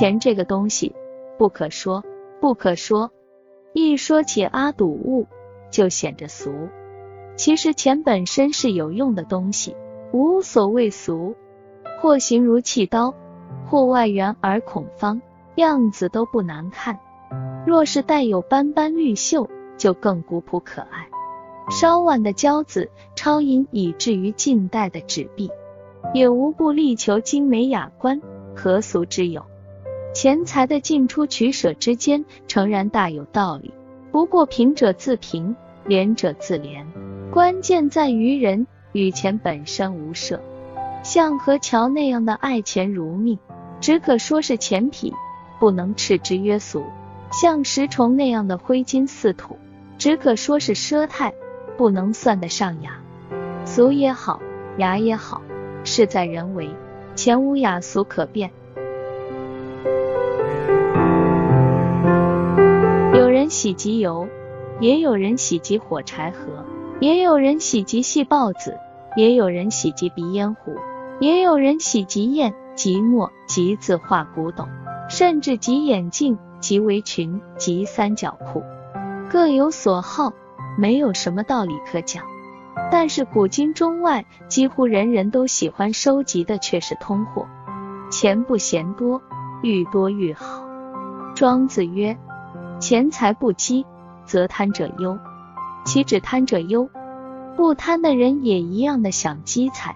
钱这个东西不可说，不可说。一说起阿堵物，就显着俗。其实钱本身是有用的东西，无所谓俗。或形如器刀，或外圆而孔方，样子都不难看。若是带有斑斑绿锈，就更古朴可爱。稍晚的交子、超银，以至于近代的纸币，也无不力求精美雅观，何俗之有？钱财的进出取舍之间，诚然大有道理。不过贫者自贫，廉者自廉，关键在于人与钱本身无涉。像何桥那样的爱钱如命，只可说是钱痞，不能斥之曰俗；像石崇那样的挥金似土，只可说是奢态，不能算得上雅。俗也好，雅也好，事在人为，钱无雅俗可辨。喜极油，也有人喜极火柴盒，也有人喜极细豹子，也有人喜极鼻烟壶，也有人喜极砚、极墨、极字画古董，甚至集眼镜、集围裙、集三角裤，各有所好，没有什么道理可讲。但是古今中外，几乎人人都喜欢收集的却是通货，钱不嫌多，愈多愈好。庄子曰。钱财不积，则贪者忧。岂止贪者忧？不贪的人也一样的想积财。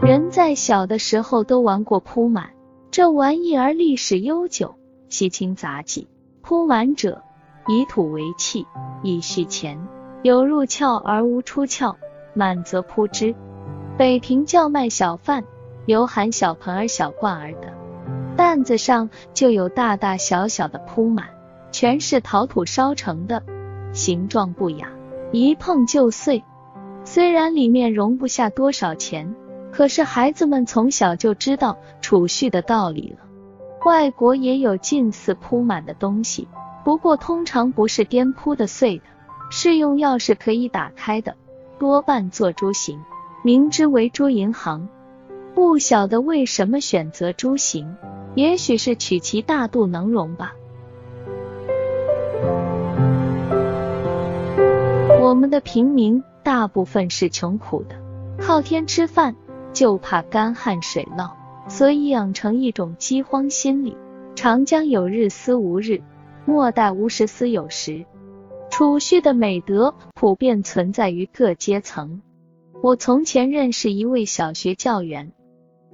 人在小的时候都玩过铺满，这玩意儿历史悠久。西清杂记：铺满者，以土为器，以蓄钱。有入窍而无出窍，满则铺之。北平叫卖小贩，有喊小盆儿、小罐儿的。担子上就有大大小小的铺满，全是陶土烧成的，形状不雅，一碰就碎。虽然里面容不下多少钱，可是孩子们从小就知道储蓄的道理了。外国也有近似铺满的东西，不过通常不是颠铺的碎的，是用钥匙可以打开的，多半做猪形，名之为猪银行。不晓得为什么选择猪形。也许是取其大度能容吧。我们的平民大部分是穷苦的，靠天吃饭，就怕干旱水涝，所以养成一种饥荒心理。长江有日思无日，莫待无时思有时。储蓄的美德普遍存在于各阶层。我从前认识一位小学教员，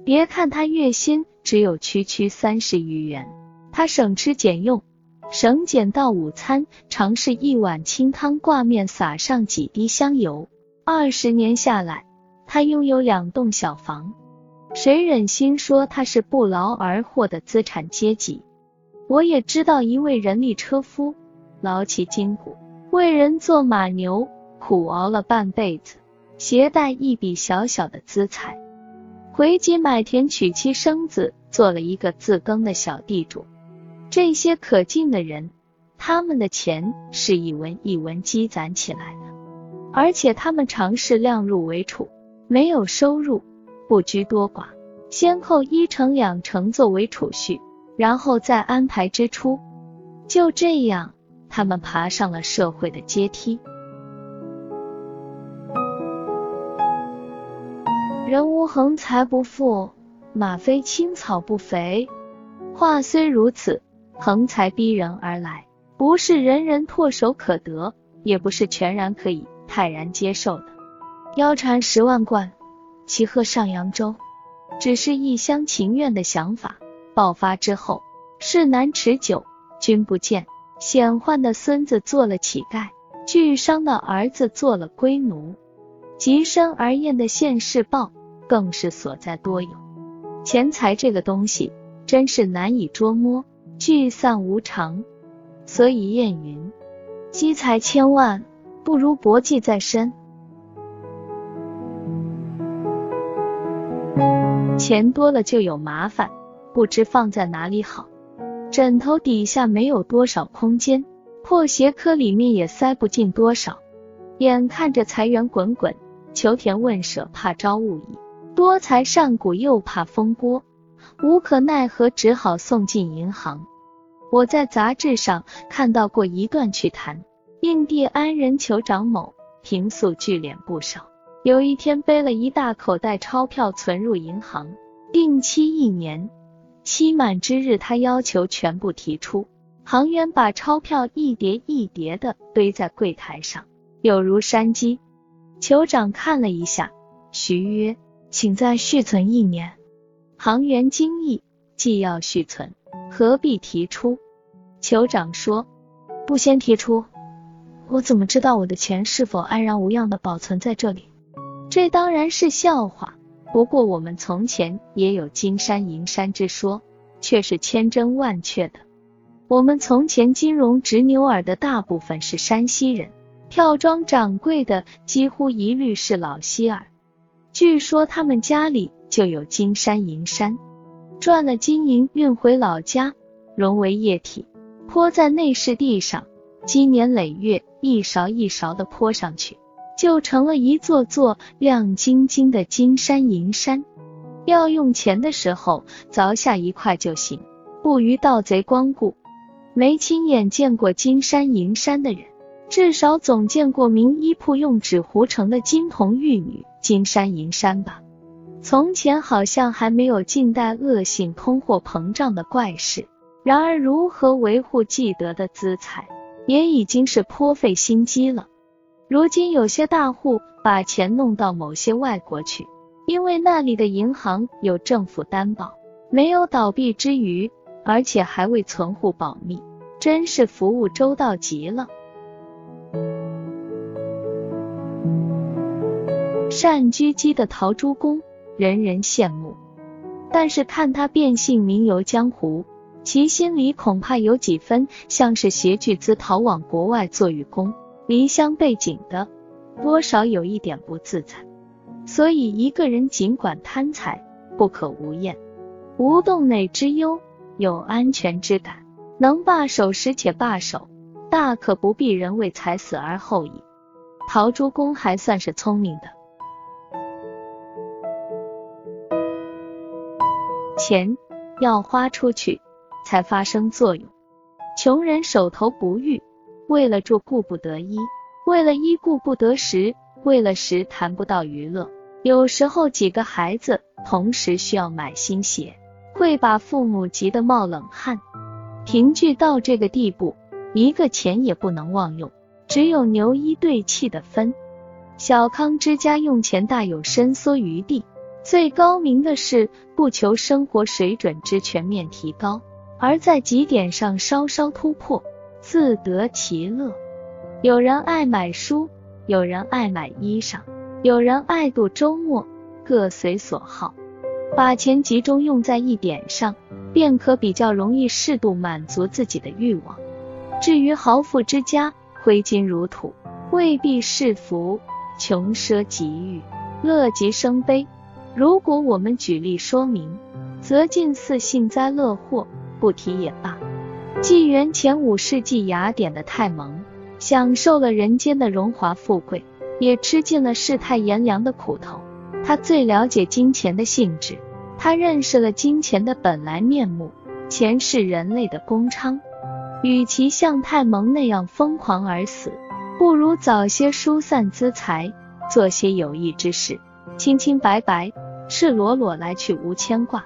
别看他月薪。只有区区三十余元，他省吃俭用，省俭到午餐常是一碗清汤挂面，撒上几滴香油。二十年下来，他拥有两栋小房，谁忍心说他是不劳而获的资产阶级？我也知道一位人力车夫，劳其筋骨，为人做马牛，苦熬了半辈子，携带一笔小小的资财。回籍买田娶妻生子，做了一个自耕的小地主。这些可敬的人，他们的钱是一文一文积攒起来的，而且他们尝试量入为出，没有收入，不拘多寡，先扣一成两成作为储蓄，然后再安排支出。就这样，他们爬上了社会的阶梯。人无横财不富，马非青草不肥。话虽如此，横财逼人而来，不是人人唾手可得，也不是全然可以泰然接受的。腰缠十万贯，骑鹤上扬州，只是一厢情愿的想法。爆发之后，事难持久，君不见。显宦的孙子做了乞丐，巨商的儿子做了龟奴，极深而艳的现世报。更是所在多有，钱财这个东西真是难以捉摸，聚散无常。所以谚云：积财千万，不如薄技在身。钱多了就有麻烦，不知放在哪里好。枕头底下没有多少空间，破鞋壳里面也塞不进多少。眼看着财源滚滚，求田问舍，怕招物矣。多财善古又怕风波，无可奈何，只好送进银行。我在杂志上看到过一段趣谈：印第安人酋长某平素聚敛不少，有一天背了一大口袋钞票存入银行，定期一年，期满之日，他要求全部提出。行员把钞票一叠一叠的堆在柜台上，有如山积。酋长看了一下，徐曰：“请再续存一年。”行员惊异，既要续存，何必提出？酋长说：“不先提出，我怎么知道我的钱是否安然无恙的保存在这里？”这当然是笑话，不过我们从前也有金山银山之说，却是千真万确的。我们从前金融执牛耳的大部分是山西人，票庄掌柜的几乎一律是老西尔。据说他们家里就有金山银山，赚了金银运回老家，融为液体，泼在内室地上，积年累月，一勺一勺的泼上去，就成了一座座亮晶晶的金山银山。要用钱的时候，凿下一块就行，不与盗贼光顾。没亲眼见过金山银山的人，至少总见过名医铺用纸糊成的金童玉女、金山银山吧？从前好像还没有近代恶性通货膨胀的怪事。然而，如何维护既得的资财，也已经是颇费心机了。如今有些大户把钱弄到某些外国去，因为那里的银行有政府担保，没有倒闭之余。而且还为存户保密，真是服务周到极了。善狙击的陶朱公，人人羡慕，但是看他变性名游江湖，其心里恐怕有几分像是携巨资逃往国外做义工，离乡背井的，多少有一点不自在。所以一个人尽管贪财，不可无厌，无洞内之忧。有安全之感，能罢手时且罢手，大可不必人为财死而后已。陶朱公还算是聪明的，钱要花出去才发生作用。穷人手头不裕，为了住顾不得衣，为了衣顾不得食，为了食谈不到娱乐。有时候几个孩子同时需要买新鞋。会把父母急得冒冷汗。贫剧到这个地步，一个钱也不能妄用，只有牛衣对气的分。小康之家用钱大有伸缩余地。最高明的是不求生活水准之全面提高，而在几点上稍稍突破，自得其乐。有人爱买书，有人爱买衣裳，有人爱度周末，各随所好。把钱集中用在一点上，便可比较容易适度满足自己的欲望。至于豪富之家，挥金如土，未必是福。穷奢极欲，乐极生悲。如果我们举例说明，则近似幸灾乐祸，不提也罢。纪元前五世纪雅典的泰蒙，享受了人间的荣华富贵，也吃尽了世态炎凉的苦头。他最了解金钱的性质，他认识了金钱的本来面目。钱是人类的公娼，与其像泰蒙那样疯狂而死，不如早些疏散资财，做些有益之事，清清白白、赤裸裸来去，无牵挂。